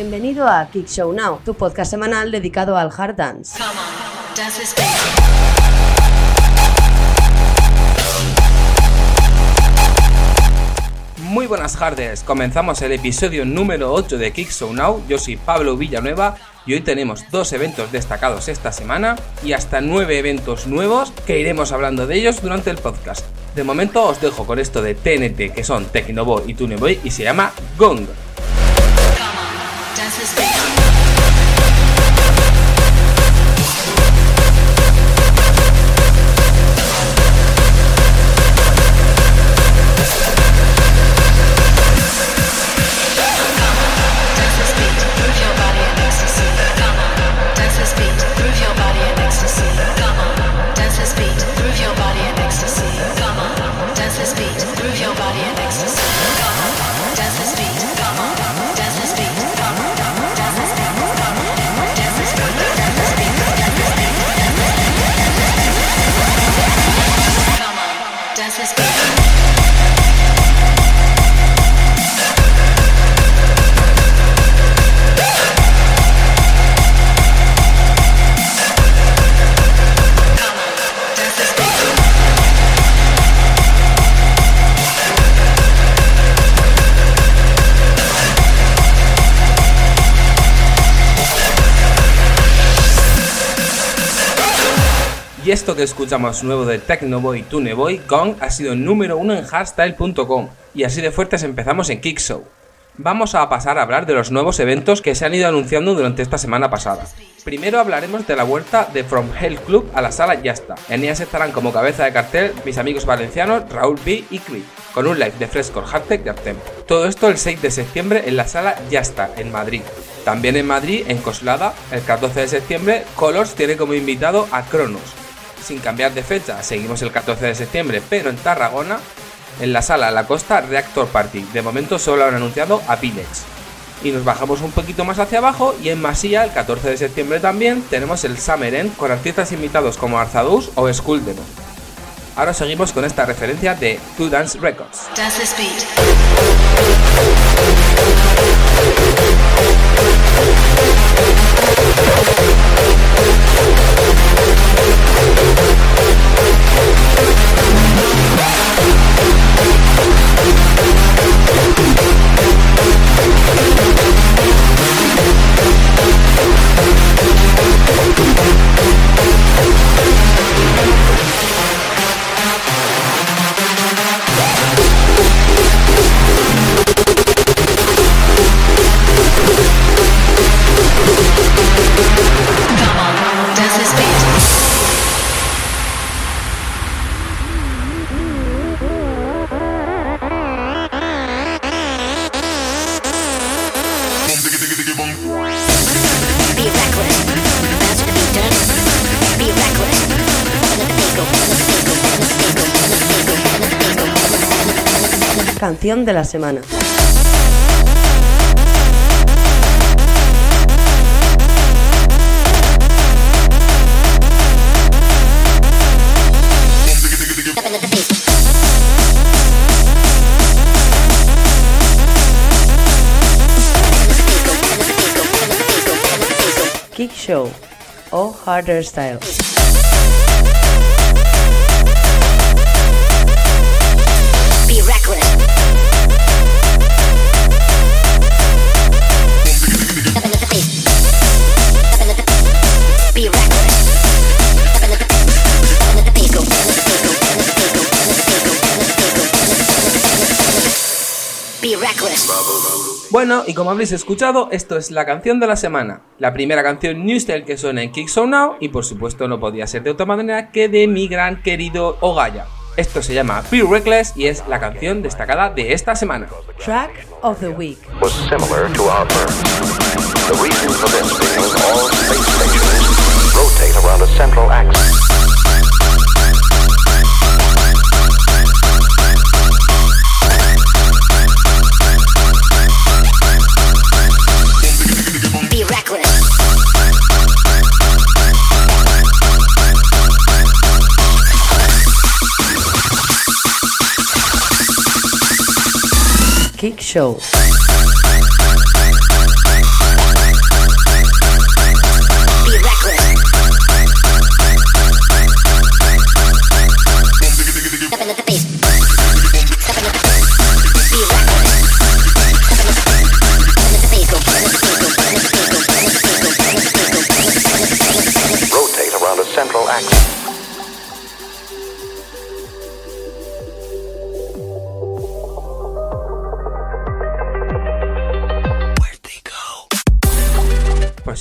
Bienvenido a Kick Show Now, tu podcast semanal dedicado al hard dance. Come on, dance this beat. Muy buenas tardes, comenzamos el episodio número 8 de Kick Show Now. Yo soy Pablo Villanueva y hoy tenemos dos eventos destacados esta semana y hasta nueve eventos nuevos que iremos hablando de ellos durante el podcast. De momento os dejo con esto de TNT que son Tecnoboy y Tuneboy y se llama Gong. Come on, dance this beat. Y esto que escuchamos nuevo de Tecnoboy Tuneboy, Gong, ha sido número uno en hardstyle.com. Y así de fuertes empezamos en Kick Show. Vamos a pasar a hablar de los nuevos eventos que se han ido anunciando durante esta semana pasada. Primero hablaremos de la vuelta de From Hell Club a la sala Yasta. En ellas estarán como cabeza de cartel mis amigos valencianos Raúl B y Creed, con un live de Frescore Hardtech de Artem. Todo esto el 6 de septiembre en la sala Yasta, en Madrid. También en Madrid, en Coslada, el 14 de septiembre, Colors tiene como invitado a Cronos. Sin cambiar de fecha, seguimos el 14 de septiembre, pero en Tarragona, en la sala La Costa Reactor Party. De momento solo han anunciado a Pilex. Y nos bajamos un poquito más hacia abajo y en Masía, el 14 de septiembre también, tenemos el Summer End con artistas invitados como Arzadus o Skull Demon. Ahora seguimos con esta referencia de Two Dance Records. Dance Canción de la semana. Kick Show o Harder Style. Bueno, y como habréis escuchado, esto es la canción de la semana. La primera canción New Style que suena en Kick So Now, y por supuesto no podía ser de otra manera que de mi gran querido Ogaya. Esto se llama Be Reckless y es la canción destacada de esta semana. Track of the Week. Was similar to our Earth. The reason for this being all space stations rotate around a central axis. Show.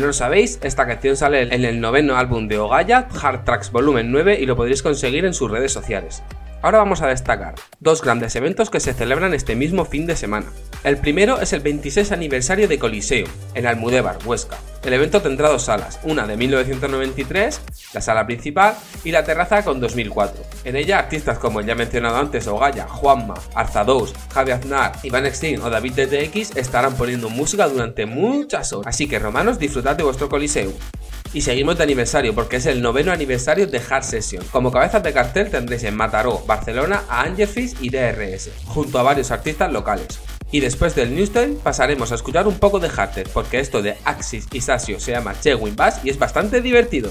No lo sabéis, esta canción sale en el noveno álbum de Ogaya, Hard Tracks Volumen 9, y lo podréis conseguir en sus redes sociales. Ahora vamos a destacar dos grandes eventos que se celebran este mismo fin de semana. El primero es el 26 aniversario de Coliseum, en Almudévar, Huesca. El evento tendrá dos salas, una de 1993, la sala principal, y la terraza con 2004. En ella artistas como el ya mencionado antes Ogaya, Juanma, Arzadous, Javi Aznar, Iván Extin o David DTX estarán poniendo música durante muchas horas. Así que romanos, disfrutad de vuestro Coliseum. Y seguimos de aniversario porque es el noveno aniversario de Hard Session. Como cabezas de cartel tendréis en Mataró, Barcelona a Angelfish y DRS, junto a varios artistas locales. Y después del Newstime pasaremos a escuchar un poco de Harter, porque esto de Axis y Sasio se llama Chewing Bass y es bastante divertido.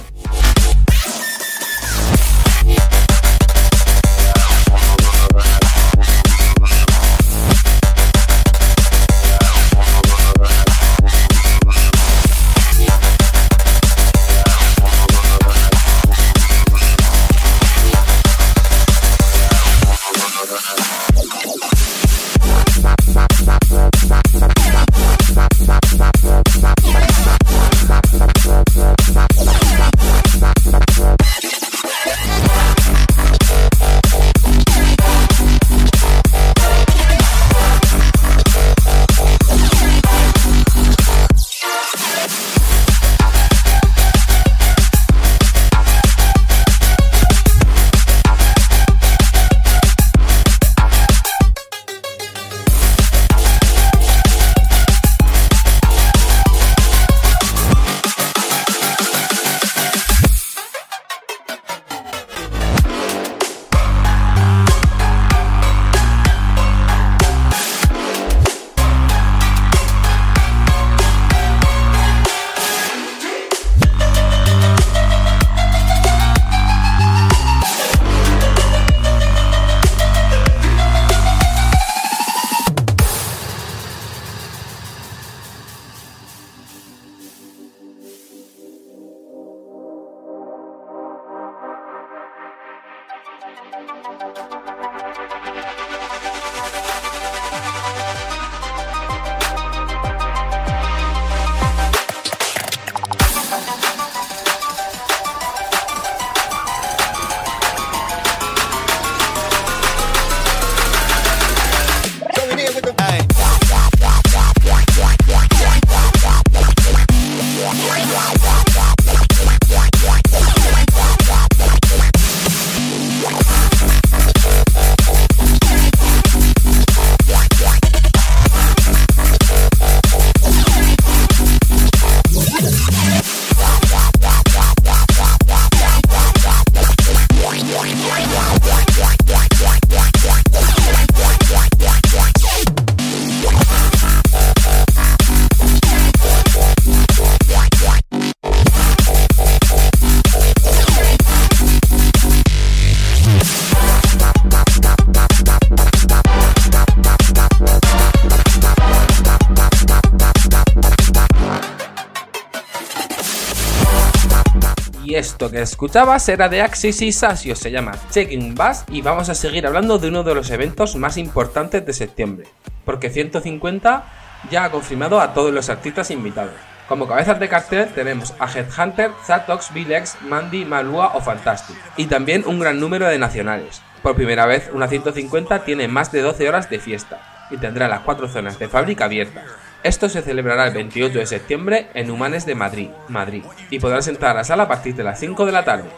Y esto que escuchabas era de Axis y Sasio, se llama Checking Bass y vamos a seguir hablando de uno de los eventos más importantes de septiembre, porque 150 ya ha confirmado a todos los artistas invitados. Como cabezas de cartel tenemos a Headhunter, Zatox, Vilex, Mandy, Malua o Fantastic, y también un gran número de nacionales. Por primera vez, una 150 tiene más de 12 horas de fiesta y tendrá las cuatro zonas de fábrica abiertas. Esto se celebrará el 28 de septiembre en Humanes de Madrid, Madrid, y podrás entrar a la sala a partir de las 5 de la tarde.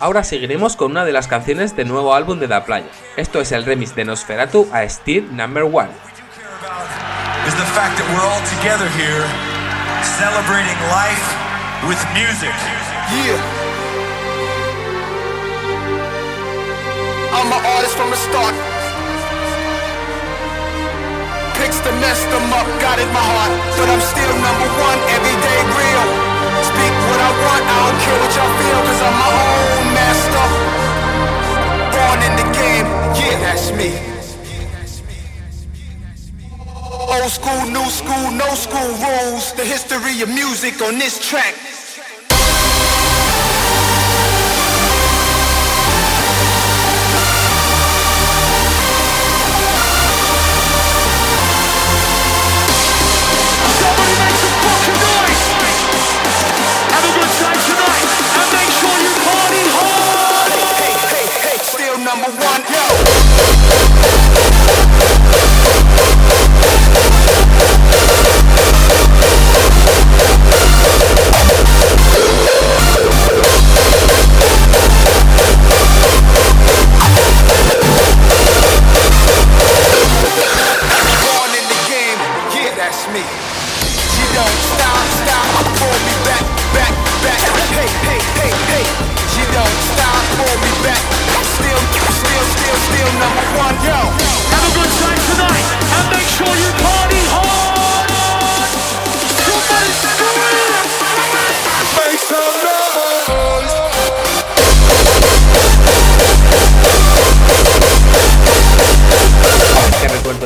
Ahora seguiremos con una de las canciones del nuevo álbum de La Playa. Esto es el remix de Nosferatu a Steel Number One. is the fact that we're all together here celebrating life with music. Yeah. I'm an artist from the start. Picks to mess them up, got in my heart. But I'm still number one, everyday real. Speak what I want, I don't care what y'all feel, cause I'm my own master. Born in the game, yeah, that's me. Old school, new school, no school rules. The history of music on this track. That's me. She don't stop, stop, pull me back, back, back. Hey, hey, hey, hey. She don't stop, pull me back. Still, still, still, still number one, yo. Have a good time tonight, and make sure you party hard!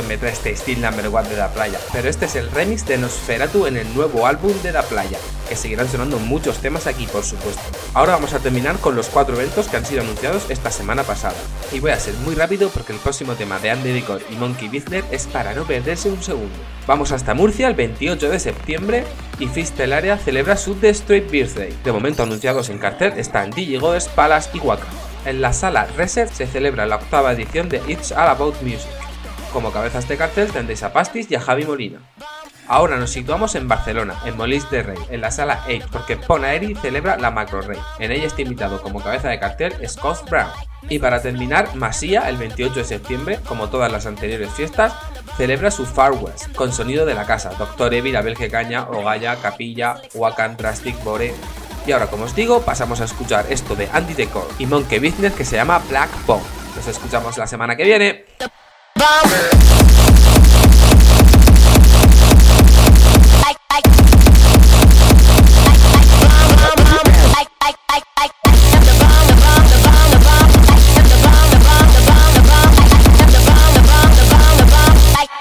Me trae este Steel Number One de La Playa, pero este es el remix de Nosferatu en el nuevo álbum de La Playa, que seguirán sonando muchos temas aquí por supuesto. Ahora vamos a terminar con los cuatro eventos que han sido anunciados esta semana pasada, y voy a ser muy rápido porque el próximo tema de Andy Decor y Monkey Business es para no perderse un segundo. Vamos hasta Murcia el 28 de septiembre y Area celebra su The Straight Birthday. De momento anunciados en cartel están DJ Goes, Palace y Waka. En la sala Reset se celebra la octava edición de It's All About Music. Como cabezas de cartel tendréis a Pastis y a Javi Molina. Ahora nos situamos en Barcelona, en Molins de Rey, en la sala 8, porque Ponaeri celebra la Macro Rey. En ella está invitado como cabeza de cartel Scott Brown. Y para terminar, Masía, el 28 de septiembre, como todas las anteriores fiestas, celebra su Far West, con sonido de la casa, Doctor Evil, Abel Caña, Ogaya, Capilla, Wakan, Drastic, Bore. Y ahora, como os digo, pasamos a escuchar esto de Andy Decor y Monkey Business que se llama Black Bomb. Nos escuchamos la semana que viene.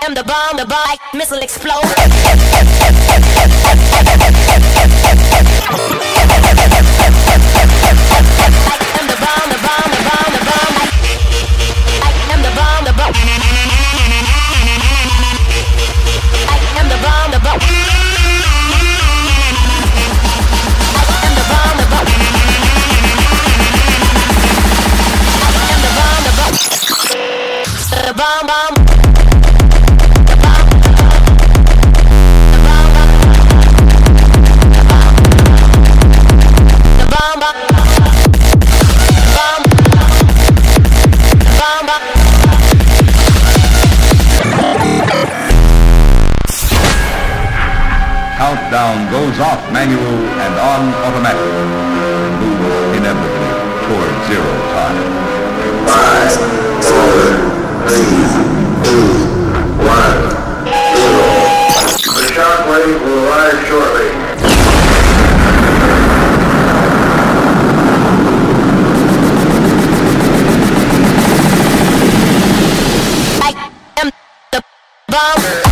Am the bomb, the bomb, missile explode. Goes off manual and on automatic. Move inevitably toward zero time. Five, four, three, two, one, zero. The shockwave will arrive shortly. I am the bomb.